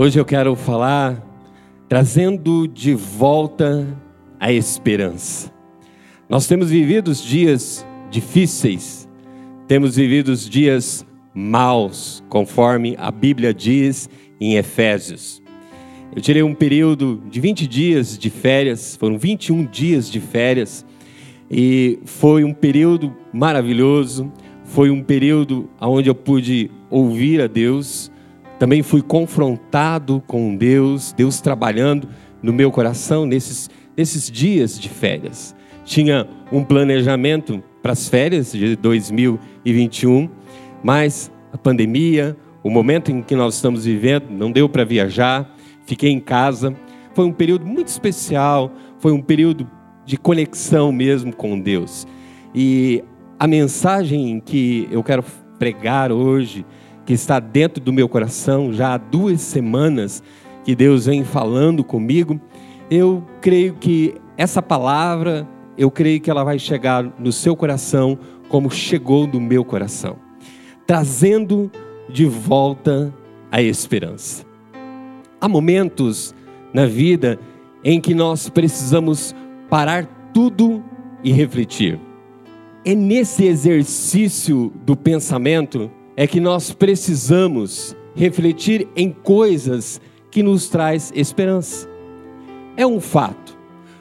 Hoje eu quero falar trazendo de volta a esperança. Nós temos vivido dias difíceis, temos vivido dias maus, conforme a Bíblia diz em Efésios. Eu tirei um período de 20 dias de férias, foram 21 dias de férias, e foi um período maravilhoso, foi um período onde eu pude ouvir a Deus, também fui confrontado com Deus, Deus trabalhando no meu coração nesses, nesses dias de férias. Tinha um planejamento para as férias de 2021, mas a pandemia, o momento em que nós estamos vivendo, não deu para viajar, fiquei em casa. Foi um período muito especial, foi um período de conexão mesmo com Deus. E a mensagem que eu quero pregar hoje, que está dentro do meu coração já há duas semanas que Deus vem falando comigo, eu creio que essa palavra, eu creio que ela vai chegar no seu coração como chegou no meu coração, trazendo de volta a esperança. Há momentos na vida em que nós precisamos parar tudo e refletir. É nesse exercício do pensamento é que nós precisamos refletir em coisas que nos traz esperança. É um fato.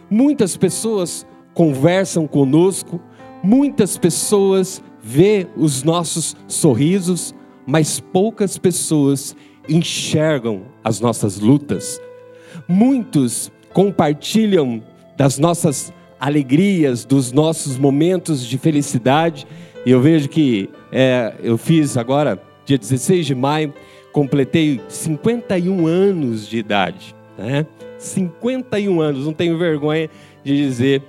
Muitas pessoas conversam conosco, muitas pessoas vê os nossos sorrisos, mas poucas pessoas enxergam as nossas lutas. Muitos compartilham das nossas alegrias, dos nossos momentos de felicidade. E eu vejo que é, eu fiz agora, dia 16 de maio, completei 51 anos de idade. Né? 51 anos, não tenho vergonha de dizer.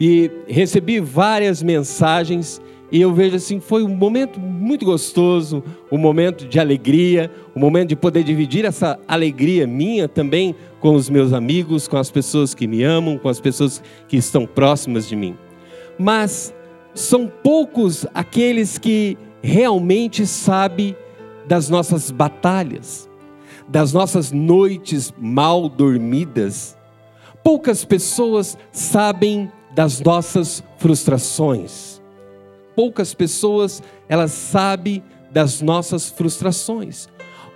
E recebi várias mensagens e eu vejo assim, foi um momento muito gostoso, um momento de alegria, um momento de poder dividir essa alegria minha também com os meus amigos, com as pessoas que me amam, com as pessoas que estão próximas de mim. Mas são poucos aqueles que realmente sabem das nossas batalhas, das nossas noites mal dormidas. Poucas pessoas sabem das nossas frustrações poucas pessoas elas sabem das nossas frustrações.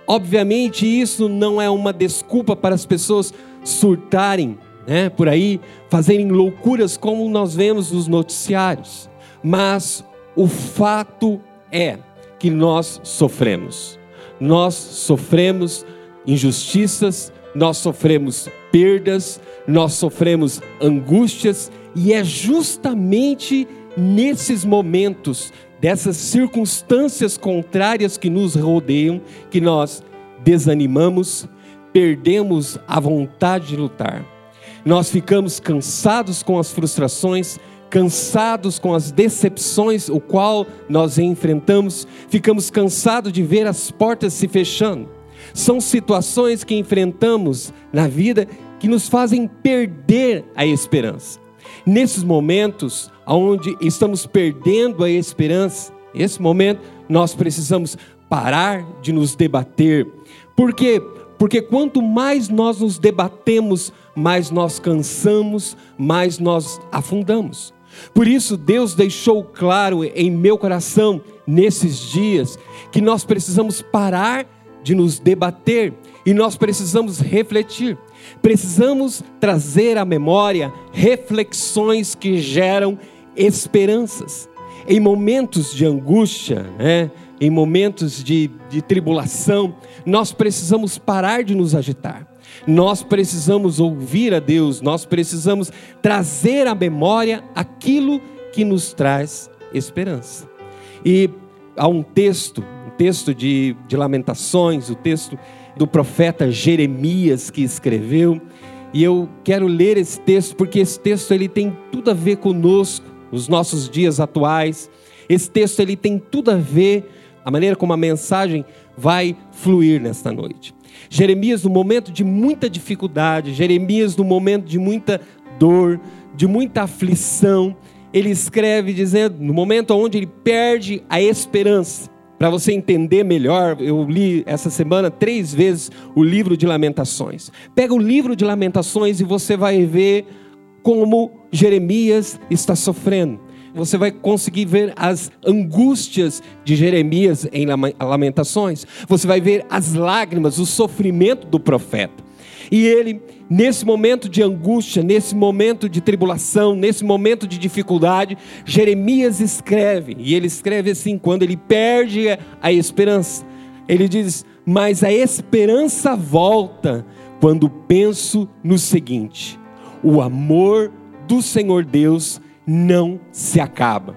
Obviamente isso não é uma desculpa para as pessoas surtarem, né, por aí, fazerem loucuras como nós vemos nos noticiários. Mas o fato é que nós sofremos. Nós sofremos injustiças, nós sofremos perdas, nós sofremos angústias e é justamente nesses momentos, dessas circunstâncias contrárias que nos rodeiam, que nós desanimamos, perdemos a vontade de lutar. Nós ficamos cansados com as frustrações, cansados com as decepções, o qual nós enfrentamos, ficamos cansados de ver as portas se fechando. São situações que enfrentamos na vida que nos fazem perder a esperança. Nesses momentos onde estamos perdendo a esperança, esse momento nós precisamos parar de nos debater. Por quê? Porque quanto mais nós nos debatemos, mais nós cansamos, mais nós afundamos. Por isso, Deus deixou claro em meu coração, nesses dias, que nós precisamos parar de nos debater e nós precisamos refletir. Precisamos trazer à memória reflexões que geram esperanças. Em momentos de angústia, né, em momentos de, de tribulação, nós precisamos parar de nos agitar. Nós precisamos ouvir a Deus, nós precisamos trazer à memória aquilo que nos traz esperança. E há um texto, um texto de, de Lamentações, o texto do profeta Jeremias que escreveu, e eu quero ler esse texto porque esse texto ele tem tudo a ver conosco, os nossos dias atuais. Esse texto ele tem tudo a ver a maneira como a mensagem vai fluir nesta noite. Jeremias no momento de muita dificuldade, Jeremias no momento de muita dor, de muita aflição, ele escreve dizendo, no momento onde ele perde a esperança, para você entender melhor, eu li essa semana três vezes o livro de Lamentações. Pega o livro de Lamentações e você vai ver como Jeremias está sofrendo. Você vai conseguir ver as angústias de Jeremias em Lamentações. Você vai ver as lágrimas, o sofrimento do profeta. E ele, nesse momento de angústia, nesse momento de tribulação, nesse momento de dificuldade, Jeremias escreve, e ele escreve assim: quando ele perde a esperança, ele diz: Mas a esperança volta quando penso no seguinte: o amor do Senhor Deus não se acaba,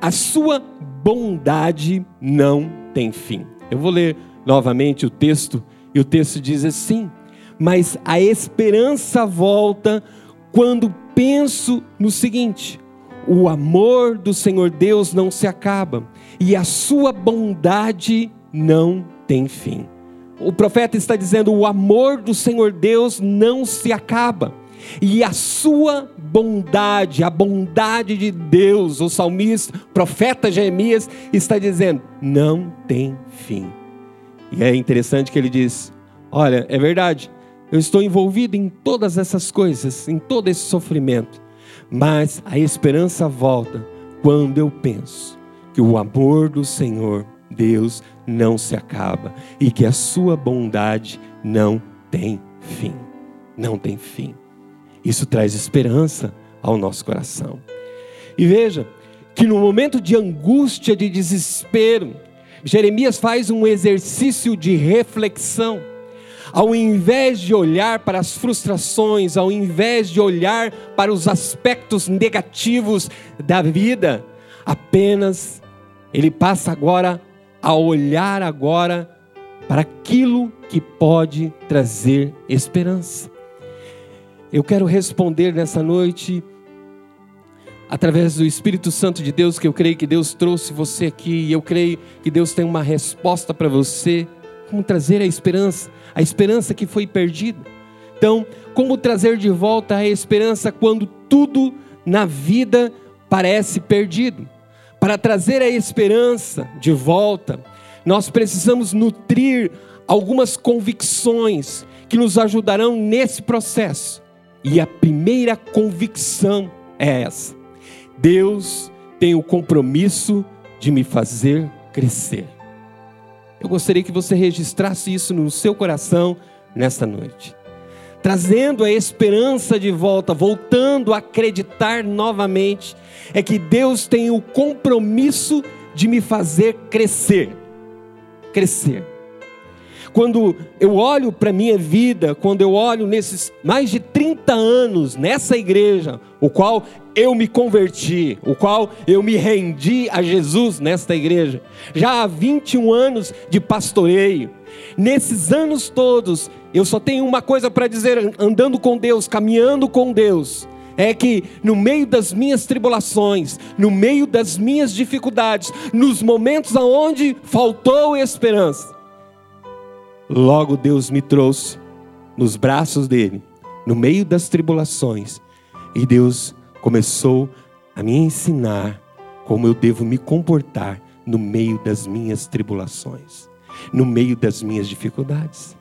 a sua bondade não tem fim. Eu vou ler novamente o texto, e o texto diz assim: mas a esperança volta quando penso no seguinte: o amor do Senhor Deus não se acaba e a sua bondade não tem fim. O profeta está dizendo: o amor do Senhor Deus não se acaba. E a sua bondade, a bondade de Deus, o salmista, o profeta Jeremias está dizendo, não tem fim. E é interessante que ele diz: Olha, é verdade, eu estou envolvido em todas essas coisas, em todo esse sofrimento, mas a esperança volta quando eu penso que o amor do Senhor, Deus, não se acaba e que a sua bondade não tem fim. Não tem fim. Isso traz esperança ao nosso coração. E veja que no momento de angústia, de desespero, Jeremias faz um exercício de reflexão ao invés de olhar para as frustrações, ao invés de olhar para os aspectos negativos da vida, apenas ele passa agora a olhar agora para aquilo que pode trazer esperança. Eu quero responder nessa noite através do Espírito Santo de Deus, que eu creio que Deus trouxe você aqui, e eu creio que Deus tem uma resposta para você como trazer a esperança, a esperança que foi perdida. Então, como trazer de volta a esperança quando tudo na vida parece perdido? Para trazer a esperança de volta, nós precisamos nutrir algumas convicções que nos ajudarão nesse processo. E a primeira convicção é essa: Deus tem o compromisso de me fazer crescer. Eu gostaria que você registrasse isso no seu coração nesta noite. Trazendo a esperança de volta, voltando a acreditar novamente, é que Deus tem o compromisso de me fazer crescer. Crescer. Quando eu olho para a minha vida, quando eu olho nesses mais de 30 anos nessa igreja, o qual eu me converti, o qual eu me rendi a Jesus nesta igreja. Já há 21 anos de pastoreio. Nesses anos todos, eu só tenho uma coisa para dizer, andando com Deus, caminhando com Deus, é que no meio das minhas tribulações, no meio das minhas dificuldades, nos momentos aonde faltou esperança, logo Deus me trouxe nos braços dele, no meio das tribulações, e Deus começou a me ensinar como eu devo me comportar no meio das minhas tribulações, no meio das minhas dificuldades.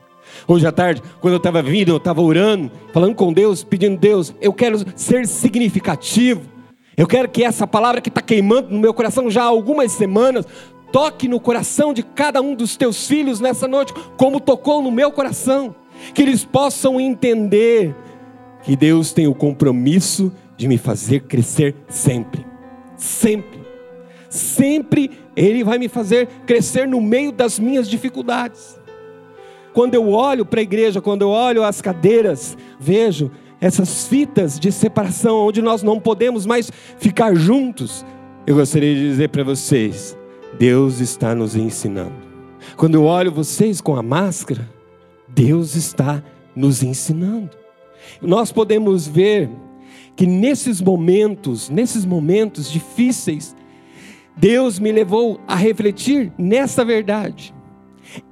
Hoje à tarde, quando eu estava vindo, eu estava orando, falando com Deus, pedindo Deus, eu quero ser significativo. Eu quero que essa palavra que está queimando no meu coração já há algumas semanas toque no coração de cada um dos teus filhos nessa noite, como tocou no meu coração. Que eles possam entender que Deus tem o compromisso de me fazer crescer sempre. Sempre. Sempre Ele vai me fazer crescer no meio das minhas dificuldades. Quando eu olho para a igreja, quando eu olho as cadeiras, vejo essas fitas de separação, onde nós não podemos mais ficar juntos. Eu gostaria de dizer para vocês: Deus está nos ensinando. Quando eu olho vocês com a máscara, Deus está nos ensinando. Nós podemos ver que nesses momentos, nesses momentos difíceis, Deus me levou a refletir nessa verdade.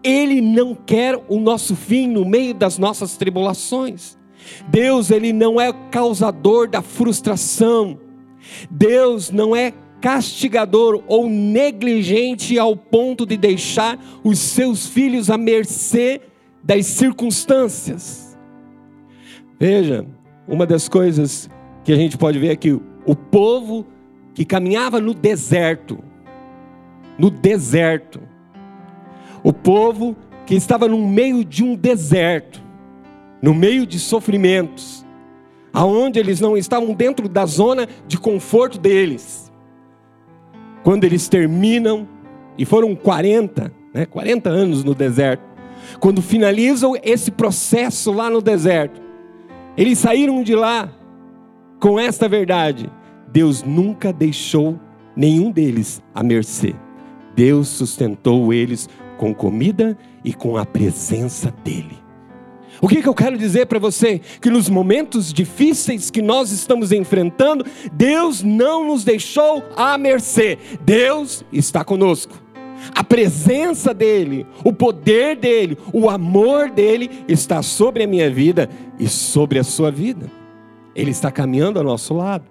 Ele não quer o nosso fim no meio das nossas tribulações. Deus, ele não é causador da frustração. Deus não é castigador ou negligente ao ponto de deixar os seus filhos à mercê das circunstâncias. Veja, uma das coisas que a gente pode ver é que o povo que caminhava no deserto, no deserto, o povo que estava no meio de um deserto, no meio de sofrimentos, aonde eles não estavam dentro da zona de conforto deles. Quando eles terminam, e foram 40, né, 40 anos no deserto, quando finalizam esse processo lá no deserto, eles saíram de lá com esta verdade: Deus nunca deixou nenhum deles à mercê. Deus sustentou eles com comida e com a presença dele. O que, que eu quero dizer para você? Que nos momentos difíceis que nós estamos enfrentando, Deus não nos deixou à mercê, Deus está conosco. A presença dEle, o poder dEle, o amor dEle está sobre a minha vida e sobre a sua vida. Ele está caminhando ao nosso lado.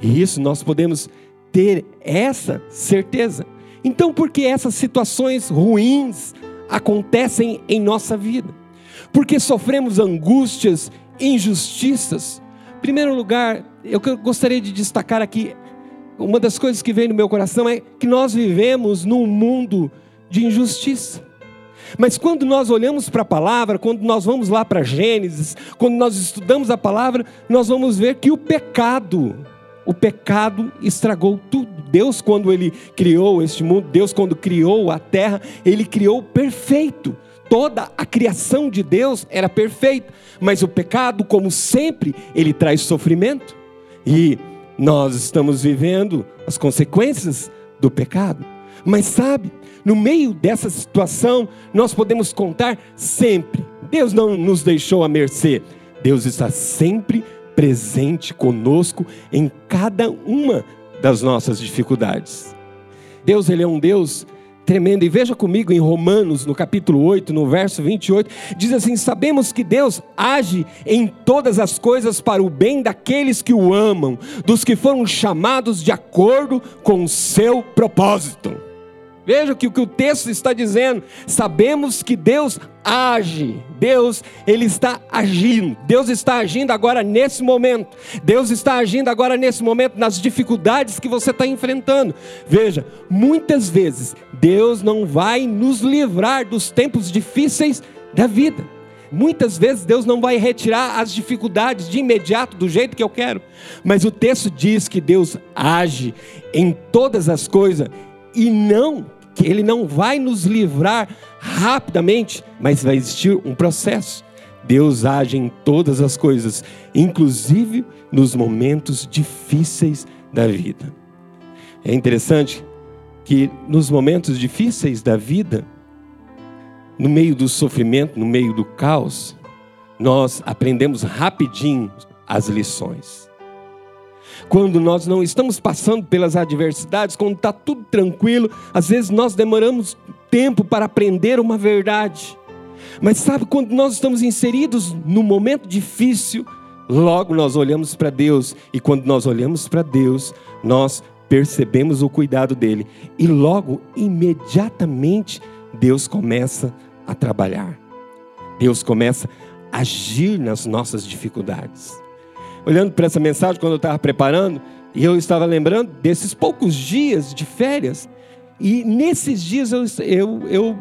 E isso nós podemos ter essa certeza. Então, por que essas situações ruins acontecem em nossa vida? Porque sofremos angústias, injustiças. Em primeiro lugar, eu gostaria de destacar aqui, uma das coisas que vem no meu coração é que nós vivemos num mundo de injustiça. Mas quando nós olhamos para a palavra, quando nós vamos lá para Gênesis, quando nós estudamos a palavra, nós vamos ver que o pecado, o pecado estragou tudo. Deus, quando Ele criou este mundo, Deus, quando criou a terra, Ele criou perfeito. Toda a criação de Deus era perfeita, mas o pecado, como sempre, ele traz sofrimento. E nós estamos vivendo as consequências do pecado. Mas sabe, no meio dessa situação, nós podemos contar sempre. Deus não nos deixou à mercê. Deus está sempre presente conosco em cada uma das nossas dificuldades. Deus, ele é um Deus tremendo. E veja comigo em Romanos, no capítulo 8, no verso 28, diz assim: Sabemos que Deus age em todas as coisas para o bem daqueles que o amam, dos que foram chamados de acordo com o seu propósito. Veja que, o que o texto está dizendo. Sabemos que Deus age. Deus, Ele está agindo. Deus está agindo agora nesse momento. Deus está agindo agora nesse momento nas dificuldades que você está enfrentando. Veja, muitas vezes Deus não vai nos livrar dos tempos difíceis da vida. Muitas vezes Deus não vai retirar as dificuldades de imediato do jeito que eu quero, mas o texto diz que Deus age em todas as coisas e não Ele não vai nos livrar rapidamente, mas vai existir um processo. Deus age em todas as coisas, inclusive nos momentos difíceis da vida. É interessante que nos momentos difíceis da vida, no meio do sofrimento, no meio do caos, nós aprendemos rapidinho as lições quando nós não estamos passando pelas adversidades, quando está tudo tranquilo, às vezes nós demoramos tempo para aprender uma verdade. Mas sabe, quando nós estamos inseridos num momento difícil, logo nós olhamos para Deus, e quando nós olhamos para Deus, nós percebemos o cuidado dele, e logo, imediatamente, Deus começa a trabalhar, Deus começa a agir nas nossas dificuldades olhando para essa mensagem quando eu estava preparando, e eu estava lembrando desses poucos dias de férias. E nesses dias eu, eu, eu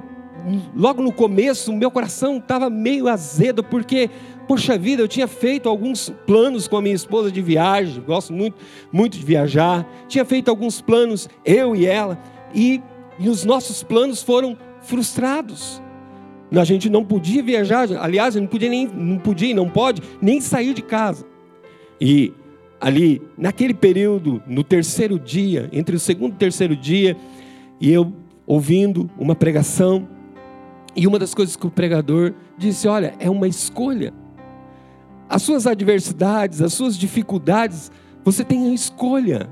logo no começo, meu coração estava meio azedo, porque, poxa vida, eu tinha feito alguns planos com a minha esposa de viagem, gosto muito, muito de viajar, tinha feito alguns planos, eu e ela, e, e os nossos planos foram frustrados. A gente não podia viajar, aliás, não podia nem, não podia, não pode nem sair de casa. E ali, naquele período, no terceiro dia, entre o segundo e terceiro dia, e eu ouvindo uma pregação, e uma das coisas que o pregador disse: olha, é uma escolha. As suas adversidades, as suas dificuldades, você tem a escolha.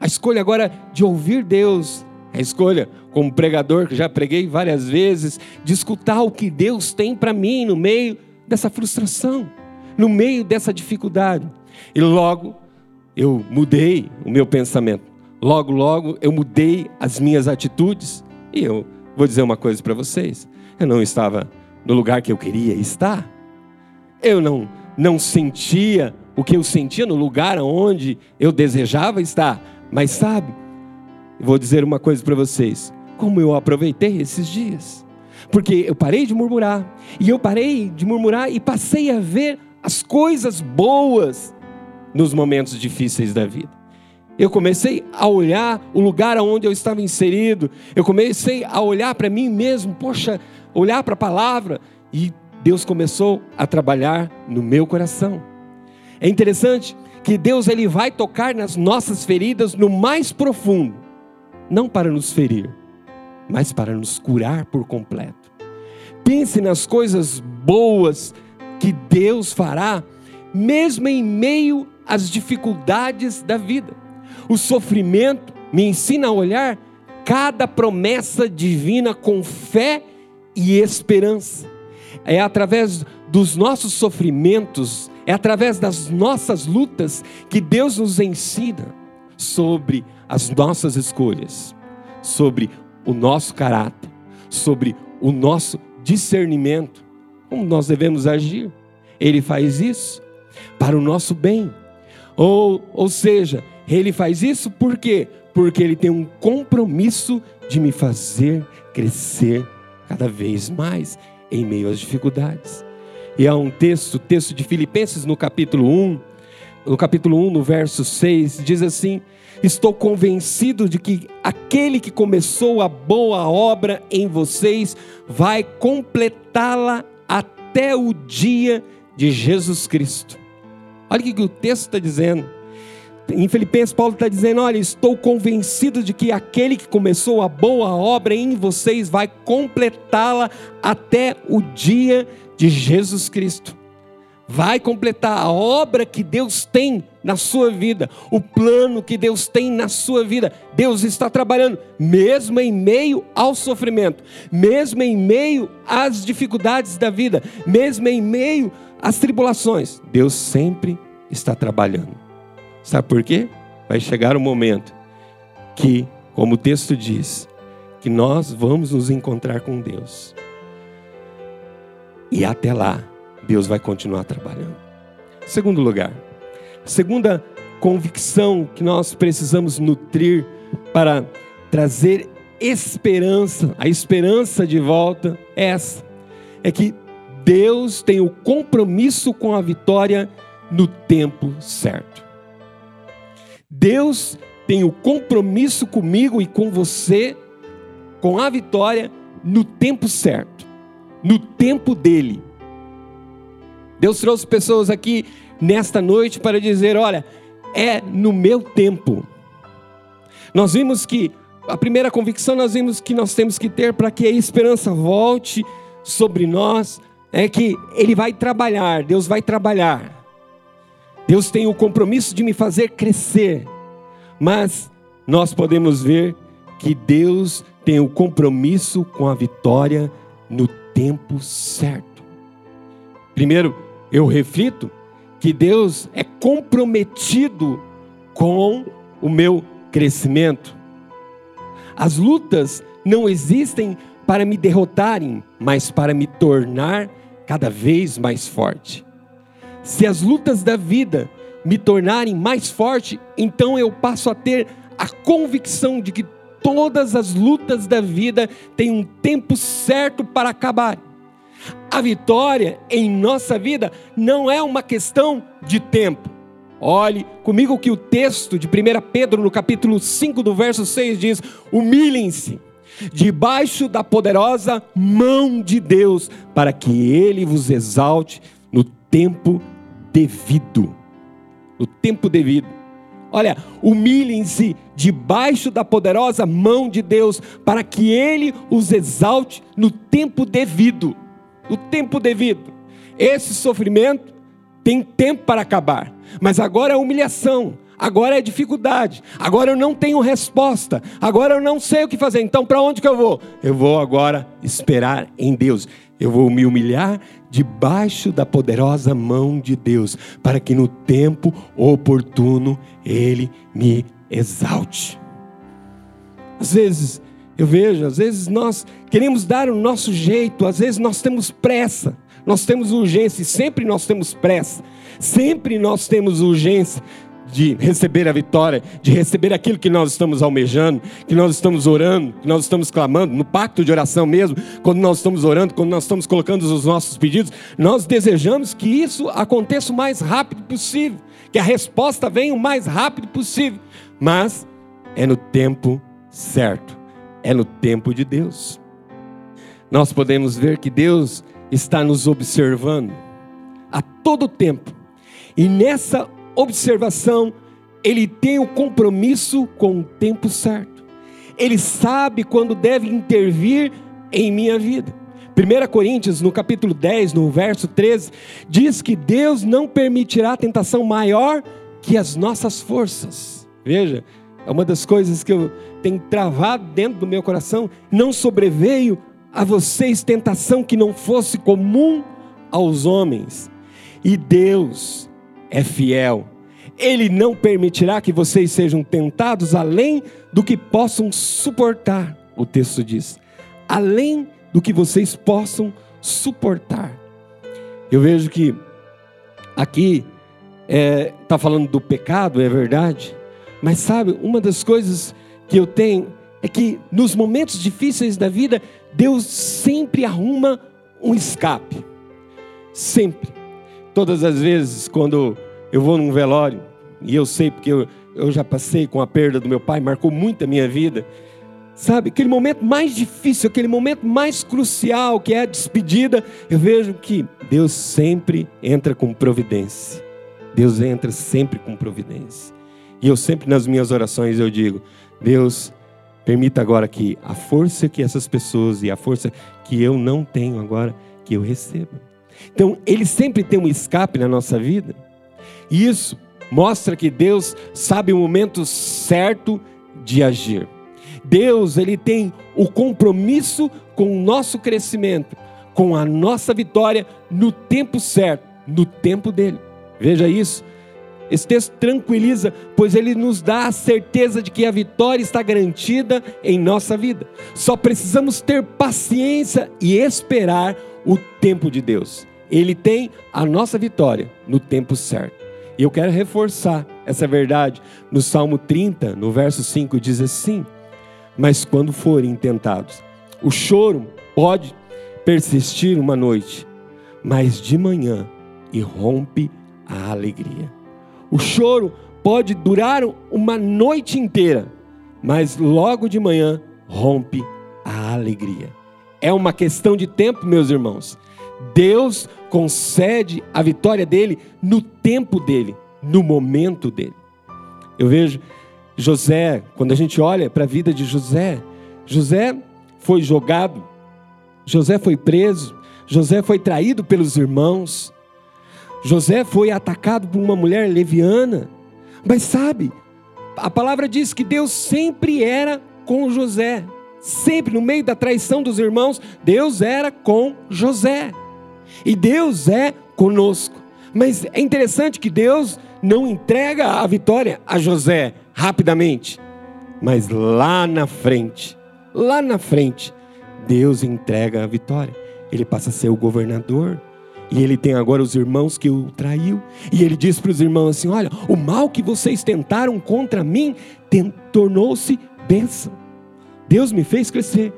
A escolha agora de ouvir Deus, a escolha, como pregador, que já preguei várias vezes, de escutar o que Deus tem para mim no meio dessa frustração, no meio dessa dificuldade. E logo eu mudei o meu pensamento. logo, logo eu mudei as minhas atitudes. E eu vou dizer uma coisa para vocês: eu não estava no lugar que eu queria estar. Eu não, não sentia o que eu sentia no lugar onde eu desejava estar. Mas sabe, vou dizer uma coisa para vocês: como eu aproveitei esses dias. Porque eu parei de murmurar, e eu parei de murmurar e passei a ver as coisas boas nos momentos difíceis da vida. Eu comecei a olhar o lugar onde eu estava inserido, eu comecei a olhar para mim mesmo, poxa, olhar para a palavra, e Deus começou a trabalhar no meu coração. É interessante que Deus ele vai tocar nas nossas feridas no mais profundo, não para nos ferir, mas para nos curar por completo. Pense nas coisas boas que Deus fará, mesmo em meio às dificuldades da vida. O sofrimento me ensina a olhar cada promessa divina com fé e esperança. É através dos nossos sofrimentos, é através das nossas lutas que Deus nos ensina sobre as nossas escolhas, sobre o nosso caráter, sobre o nosso discernimento, como nós devemos agir. Ele faz isso para o nosso bem. Ou, ou seja, ele faz isso por quê? Porque ele tem um compromisso de me fazer crescer cada vez mais em meio às dificuldades. E há um texto, texto de Filipenses no capítulo 1, no capítulo 1, no verso 6, diz assim: Estou convencido de que aquele que começou a boa obra em vocês vai completá-la até o dia de Jesus Cristo. Olha o que o texto está dizendo. Em Filipenses, Paulo está dizendo: Olha, estou convencido de que aquele que começou a boa obra em vocês vai completá-la até o dia de Jesus Cristo vai completar a obra que Deus tem na sua vida, o plano que Deus tem na sua vida. Deus está trabalhando, mesmo em meio ao sofrimento, mesmo em meio às dificuldades da vida, mesmo em meio às tribulações. Deus sempre está trabalhando. Sabe por quê? Vai chegar o um momento que, como o texto diz, que nós vamos nos encontrar com Deus. E até lá, Deus vai continuar trabalhando. Segundo lugar, segunda convicção que nós precisamos nutrir para trazer esperança, a esperança de volta é essa: é que Deus tem o compromisso com a vitória no tempo certo. Deus tem o compromisso comigo e com você com a vitória no tempo certo, no tempo dele. Deus trouxe pessoas aqui nesta noite para dizer: olha, é no meu tempo. Nós vimos que a primeira convicção nós vimos que nós temos que ter para que a esperança volte sobre nós é que Ele vai trabalhar, Deus vai trabalhar. Deus tem o compromisso de me fazer crescer, mas nós podemos ver que Deus tem o compromisso com a vitória no tempo certo. Primeiro, eu reflito que Deus é comprometido com o meu crescimento. As lutas não existem para me derrotarem, mas para me tornar cada vez mais forte. Se as lutas da vida me tornarem mais forte, então eu passo a ter a convicção de que todas as lutas da vida têm um tempo certo para acabar. A vitória em nossa vida não é uma questão de tempo. Olhe comigo que o texto de 1 Pedro, no capítulo 5, do verso 6, diz: humilhem-se debaixo da poderosa mão de Deus, para que Ele vos exalte no tempo devido. No tempo devido. Olha, humilhem-se debaixo da poderosa mão de Deus, para que Ele os exalte no tempo devido o tempo devido. Esse sofrimento tem tempo para acabar, mas agora é humilhação, agora é dificuldade, agora eu não tenho resposta, agora eu não sei o que fazer, então para onde que eu vou? Eu vou agora esperar em Deus, eu vou me humilhar debaixo da poderosa mão de Deus, para que no tempo oportuno Ele me exalte. Às vezes eu vejo, às vezes nós queremos dar o nosso jeito, às vezes nós temos pressa, nós temos urgência, e sempre nós temos pressa, sempre nós temos urgência de receber a vitória, de receber aquilo que nós estamos almejando, que nós estamos orando, que nós estamos clamando, no pacto de oração mesmo, quando nós estamos orando, quando nós estamos colocando os nossos pedidos, nós desejamos que isso aconteça o mais rápido possível, que a resposta venha o mais rápido possível, mas é no tempo certo é no tempo de Deus. Nós podemos ver que Deus está nos observando a todo tempo. E nessa observação, ele tem o compromisso com o tempo certo. Ele sabe quando deve intervir em minha vida. 1 Coríntios, no capítulo 10, no verso 13, diz que Deus não permitirá tentação maior que as nossas forças. Veja, é uma das coisas que eu tenho travado dentro do meu coração. Não sobreveio a vocês tentação que não fosse comum aos homens. E Deus é fiel. Ele não permitirá que vocês sejam tentados além do que possam suportar. O texto diz: além do que vocês possam suportar. Eu vejo que aqui está é, tá falando do pecado, é verdade, mas sabe, uma das coisas que eu tenho é que nos momentos difíceis da vida, Deus sempre arruma um escape. Sempre. Todas as vezes, quando eu vou num velório, e eu sei porque eu, eu já passei com a perda do meu pai, marcou muito a minha vida. Sabe, aquele momento mais difícil, aquele momento mais crucial, que é a despedida, eu vejo que Deus sempre entra com providência. Deus entra sempre com providência. E eu sempre nas minhas orações eu digo: Deus, permita agora que a força que essas pessoas e a força que eu não tenho agora, que eu receba. Então, ele sempre tem um escape na nossa vida. E isso mostra que Deus sabe o momento certo de agir. Deus, ele tem o compromisso com o nosso crescimento, com a nossa vitória no tempo certo, no tempo dele. Veja isso. Esse texto tranquiliza, pois ele nos dá a certeza de que a vitória está garantida em nossa vida. Só precisamos ter paciência e esperar o tempo de Deus. Ele tem a nossa vitória no tempo certo. E eu quero reforçar essa verdade no Salmo 30, no verso 5, diz assim: Mas quando forem tentados, o choro pode persistir uma noite, mas de manhã irrompe a alegria. O choro pode durar uma noite inteira, mas logo de manhã rompe a alegria. É uma questão de tempo, meus irmãos. Deus concede a vitória dele no tempo dele, no momento dele. Eu vejo José, quando a gente olha para a vida de José, José foi jogado, José foi preso, José foi traído pelos irmãos, José foi atacado por uma mulher leviana, mas sabe, a palavra diz que Deus sempre era com José, sempre no meio da traição dos irmãos, Deus era com José, e Deus é conosco. Mas é interessante que Deus não entrega a vitória a José rapidamente, mas lá na frente, lá na frente, Deus entrega a vitória. Ele passa a ser o governador, e ele tem agora os irmãos que o traiu. E ele diz para os irmãos assim: Olha, o mal que vocês tentaram contra mim tornou-se bênção. Deus me fez crescer.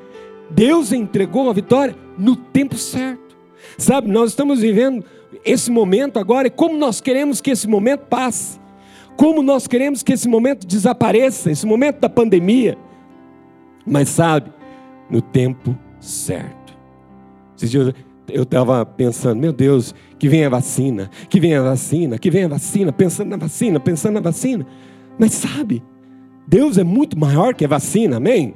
Deus entregou a vitória no tempo certo. Sabe, nós estamos vivendo esse momento agora e como nós queremos que esse momento passe. Como nós queremos que esse momento desapareça, esse momento da pandemia. Mas sabe, no tempo certo. Esses dias eu estava pensando, meu Deus, que venha a vacina, que venha a vacina, que venha a vacina, pensando na vacina, pensando na vacina. Mas sabe, Deus é muito maior que a vacina, amém?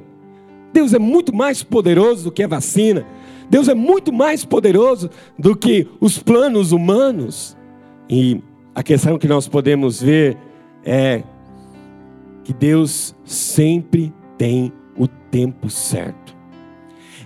Deus é muito mais poderoso do que a vacina. Deus é muito mais poderoso do que os planos humanos. E a questão que nós podemos ver é que Deus sempre tem o tempo certo.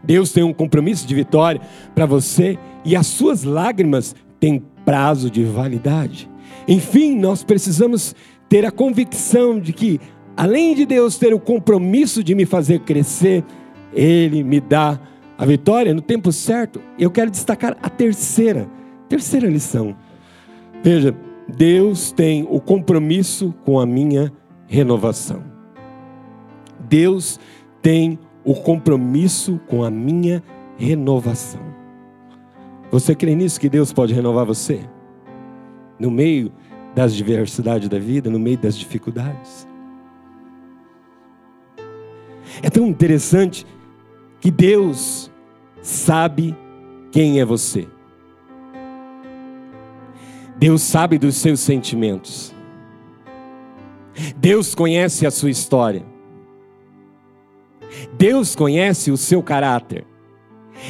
Deus tem um compromisso de vitória para você e as suas lágrimas têm prazo de validade. Enfim, nós precisamos ter a convicção de que além de Deus ter o compromisso de me fazer crescer, Ele me dá a vitória no tempo certo. Eu quero destacar a terceira, terceira lição. Veja, Deus tem o compromisso com a minha renovação. Deus tem o compromisso com a minha renovação. Você crê nisso que Deus pode renovar você? No meio das diversidades da vida, no meio das dificuldades. É tão interessante que Deus sabe quem é você. Deus sabe dos seus sentimentos. Deus conhece a sua história. Deus conhece o seu caráter.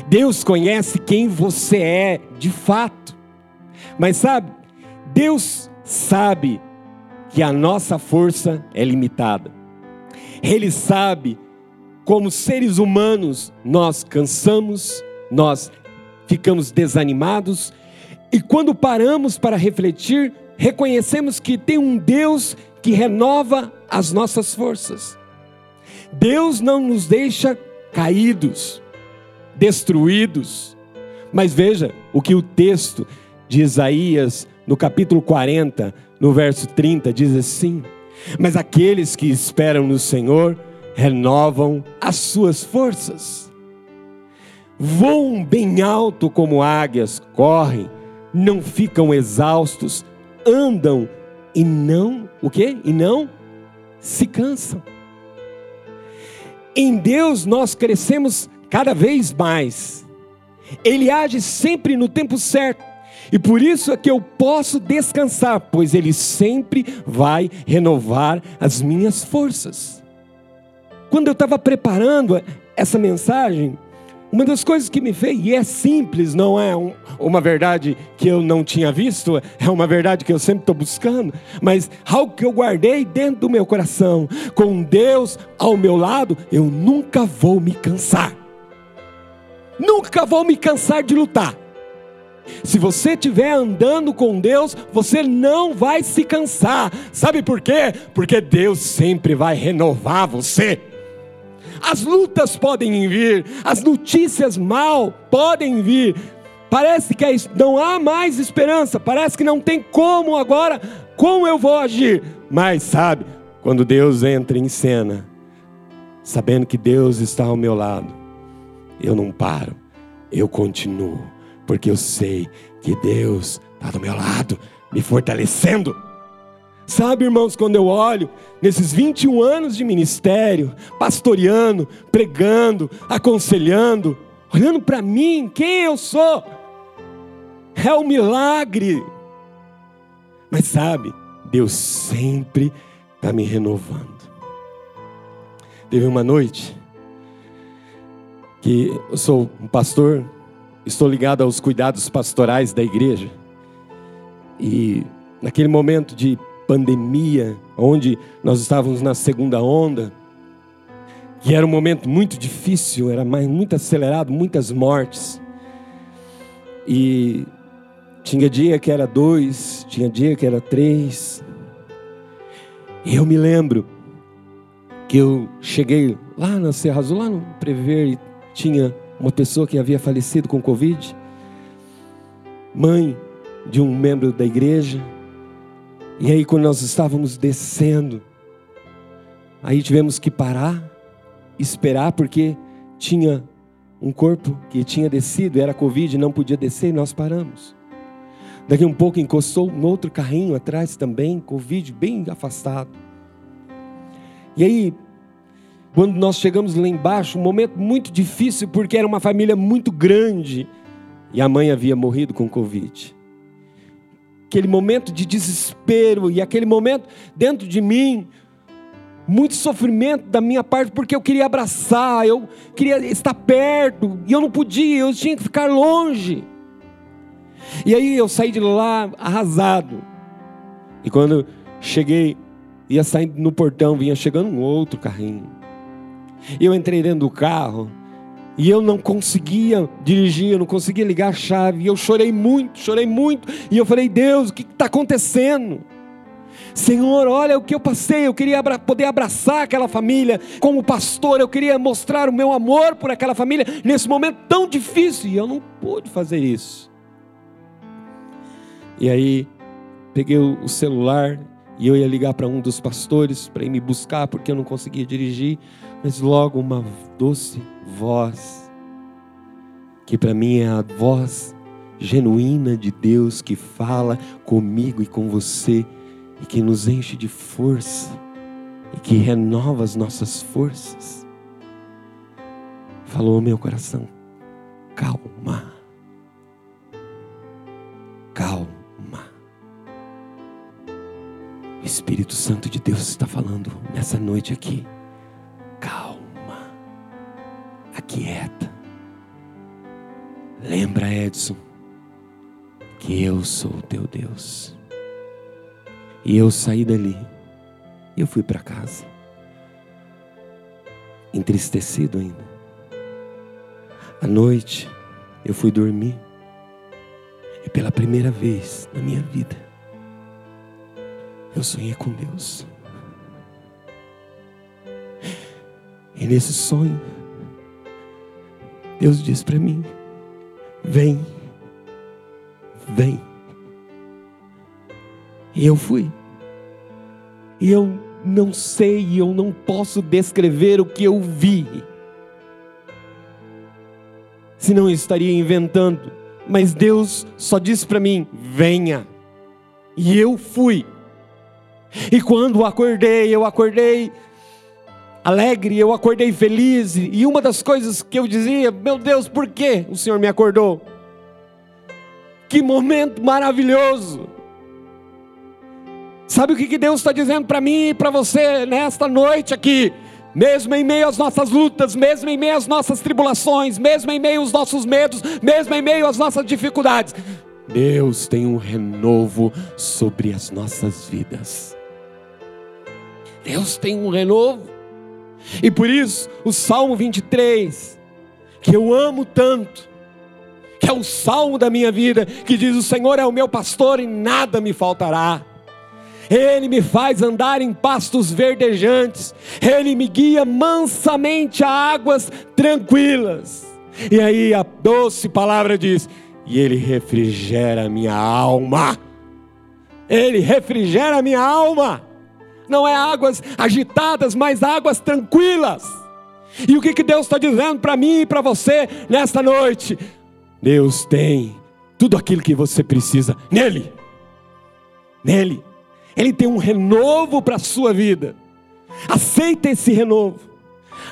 Deus conhece quem você é de fato. Mas sabe, Deus sabe que a nossa força é limitada. Ele sabe como seres humanos nós cansamos, nós ficamos desanimados e quando paramos para refletir, reconhecemos que tem um Deus que renova as nossas forças. Deus não nos deixa caídos, destruídos. Mas veja o que o texto de Isaías, no capítulo 40, no verso 30, diz assim: Mas aqueles que esperam no Senhor renovam as suas forças, voam bem alto como águias, correm não ficam exaustos, andam e não, o quê? E não se cansam. Em Deus nós crescemos cada vez mais. Ele age sempre no tempo certo. E por isso é que eu posso descansar, pois Ele sempre vai renovar as minhas forças. Quando eu estava preparando essa mensagem, uma das coisas que me fez, e é simples, não é um, uma verdade que eu não tinha visto, é uma verdade que eu sempre estou buscando, mas algo que eu guardei dentro do meu coração, com Deus ao meu lado, eu nunca vou me cansar. Nunca vou me cansar de lutar. Se você estiver andando com Deus, você não vai se cansar. Sabe por quê? Porque Deus sempre vai renovar você. As lutas podem vir, as notícias mal podem vir. Parece que é não há mais esperança, parece que não tem como agora, como eu vou agir. Mas sabe, quando Deus entra em cena, sabendo que Deus está ao meu lado, eu não paro, eu continuo, porque eu sei que Deus está do meu lado, me fortalecendo. Sabe, irmãos, quando eu olho nesses 21 anos de ministério, pastoreando, pregando, aconselhando, olhando para mim, quem eu sou, é um milagre. Mas sabe, Deus sempre está me renovando. Teve uma noite que eu sou um pastor, estou ligado aos cuidados pastorais da igreja, e naquele momento de pandemia, onde nós estávamos na segunda onda, que era um momento muito difícil, era mais, muito acelerado, muitas mortes. E tinha dia que era dois, tinha dia que era três. E eu me lembro que eu cheguei lá na Serra Azul, lá no Prever, e tinha uma pessoa que havia falecido com Covid, mãe de um membro da igreja, e aí, quando nós estávamos descendo, aí tivemos que parar, esperar, porque tinha um corpo que tinha descido, era Covid, não podia descer, e nós paramos. Daqui um pouco encostou um outro carrinho atrás também, Covid, bem afastado. E aí, quando nós chegamos lá embaixo, um momento muito difícil, porque era uma família muito grande, e a mãe havia morrido com Covid aquele momento de desespero e aquele momento dentro de mim, muito sofrimento da minha parte, porque eu queria abraçar, eu queria estar perto, e eu não podia, eu tinha que ficar longe. E aí eu saí de lá arrasado. E quando cheguei, ia saindo no portão, vinha chegando um outro carrinho. Eu entrei dentro do carro, e eu não conseguia dirigir, eu não conseguia ligar a chave. E eu chorei muito, chorei muito. E eu falei, Deus, o que está acontecendo? Senhor, olha o que eu passei. Eu queria poder abraçar aquela família como pastor. Eu queria mostrar o meu amor por aquela família nesse momento tão difícil. E eu não pude fazer isso. E aí, peguei o celular e eu ia ligar para um dos pastores para ir me buscar porque eu não conseguia dirigir. Mas logo uma doce voz, que para mim é a voz genuína de Deus que fala comigo e com você e que nos enche de força e que renova as nossas forças. Falou ao meu coração: calma. Espírito Santo de Deus está falando nessa noite aqui. Calma, aquieta. Lembra, Edson, que eu sou o teu Deus. E eu saí dali e eu fui para casa, entristecido ainda. À noite eu fui dormir e pela primeira vez na minha vida eu sonhei com Deus. E nesse sonho, Deus disse para mim: Vem, vem. E eu fui. E eu não sei, eu não posso descrever o que eu vi. Senão eu estaria inventando. Mas Deus só disse para mim: venha. E eu fui. E quando acordei, eu acordei alegre, eu acordei feliz. E uma das coisas que eu dizia: Meu Deus, por que o Senhor me acordou? Que momento maravilhoso! Sabe o que Deus está dizendo para mim e para você nesta noite aqui? Mesmo em meio às nossas lutas, mesmo em meio às nossas tribulações, mesmo em meio aos nossos medos, mesmo em meio às nossas dificuldades, Deus tem um renovo sobre as nossas vidas. Deus tem um renovo. E por isso, o Salmo 23, que eu amo tanto, que é o salmo da minha vida, que diz: O Senhor é o meu pastor e nada me faltará. Ele me faz andar em pastos verdejantes, Ele me guia mansamente a águas tranquilas. E aí a doce palavra diz: E Ele refrigera a minha alma. Ele refrigera a minha alma não é águas agitadas, mas águas tranquilas. E o que, que Deus está dizendo para mim e para você nesta noite? Deus tem tudo aquilo que você precisa nele. Nele. Ele tem um renovo para a sua vida. Aceita esse renovo.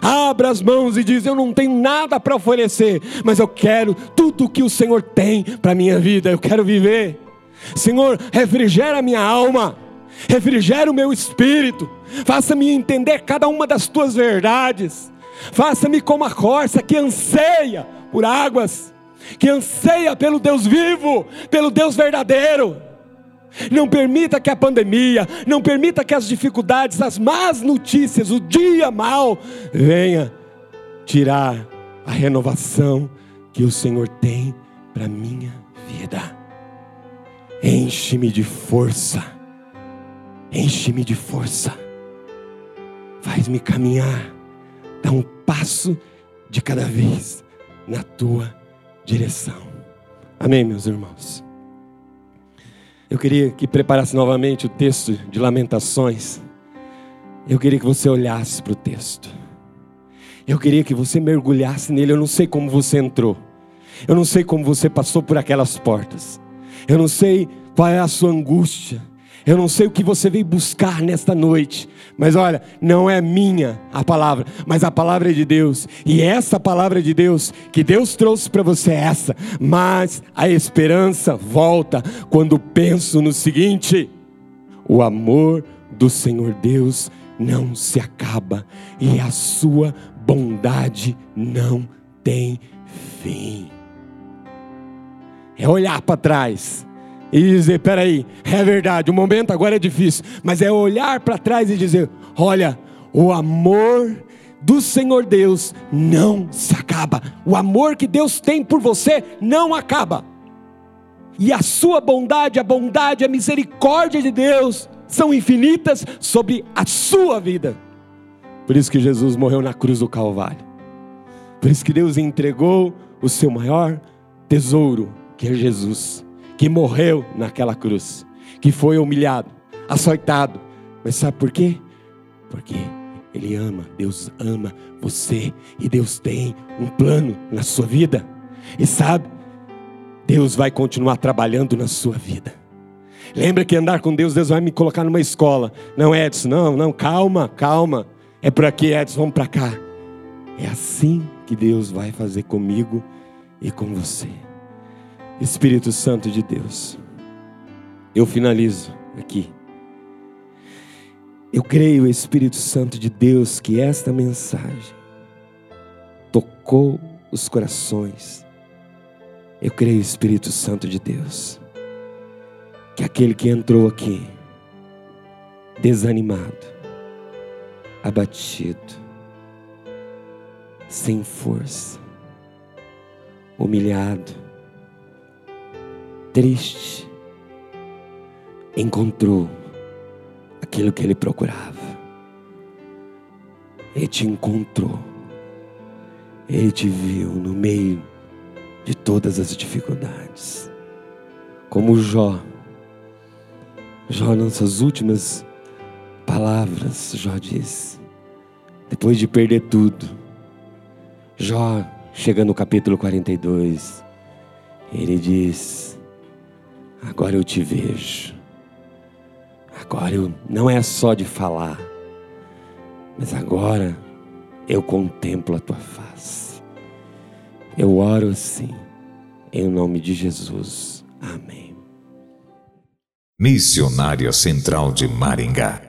Abra as mãos e diz: Eu não tenho nada para oferecer, mas eu quero tudo o que o Senhor tem para a minha vida. Eu quero viver. Senhor, refrigera minha alma refrigera o meu espírito, faça-me entender cada uma das tuas verdades, faça-me como a corça que anseia por águas, que anseia pelo Deus vivo, pelo Deus verdadeiro. Não permita que a pandemia, não permita que as dificuldades, as más notícias, o dia mal venha tirar a renovação que o Senhor tem para minha vida. Enche-me de força Enche-me de força. Faz-me caminhar. Dá um passo de cada vez na tua direção. Amém, meus irmãos. Eu queria que preparasse novamente o texto de Lamentações. Eu queria que você olhasse para o texto. Eu queria que você mergulhasse nele. Eu não sei como você entrou. Eu não sei como você passou por aquelas portas. Eu não sei qual é a sua angústia. Eu não sei o que você veio buscar nesta noite, mas olha, não é minha a palavra, mas a palavra é de Deus. E essa palavra de Deus que Deus trouxe para você é essa. Mas a esperança volta quando penso no seguinte: o amor do Senhor Deus não se acaba e a sua bondade não tem fim. É olhar para trás e dizer: peraí, é verdade, o momento agora é difícil, mas é olhar para trás e dizer: olha, o amor do Senhor Deus não se acaba, o amor que Deus tem por você não acaba, e a sua bondade, a bondade, a misericórdia de Deus são infinitas sobre a sua vida. Por isso que Jesus morreu na cruz do Calvário. Por isso que Deus entregou o seu maior tesouro, que é Jesus, que morreu naquela cruz, que foi humilhado, açoitado. Mas sabe por quê? Porque Ele ama, Deus ama você e Deus tem um plano na sua vida. E sabe, Deus vai continuar trabalhando na sua vida. Lembra que andar com Deus, Deus vai me colocar numa escola. Não, Edson, não, não, calma, calma. É por aqui, Edson, vamos para cá. É assim que Deus vai fazer comigo e com você. Espírito Santo de Deus, eu finalizo aqui. Eu creio, Espírito Santo de Deus, que esta mensagem tocou os corações. Eu creio, Espírito Santo de Deus, que aquele que entrou aqui, desanimado, abatido, sem força, humilhado, triste, encontrou aquilo que ele procurava. Ele te encontrou. Ele te viu no meio de todas as dificuldades. Como Jó. Jó, nas suas últimas palavras, Jó diz: depois de perder tudo, Jó chega no capítulo 42, ele diz: Agora eu te vejo. Agora eu não é só de falar, mas agora eu contemplo a tua face. Eu oro assim, em nome de Jesus. Amém. Missionária Central de Maringá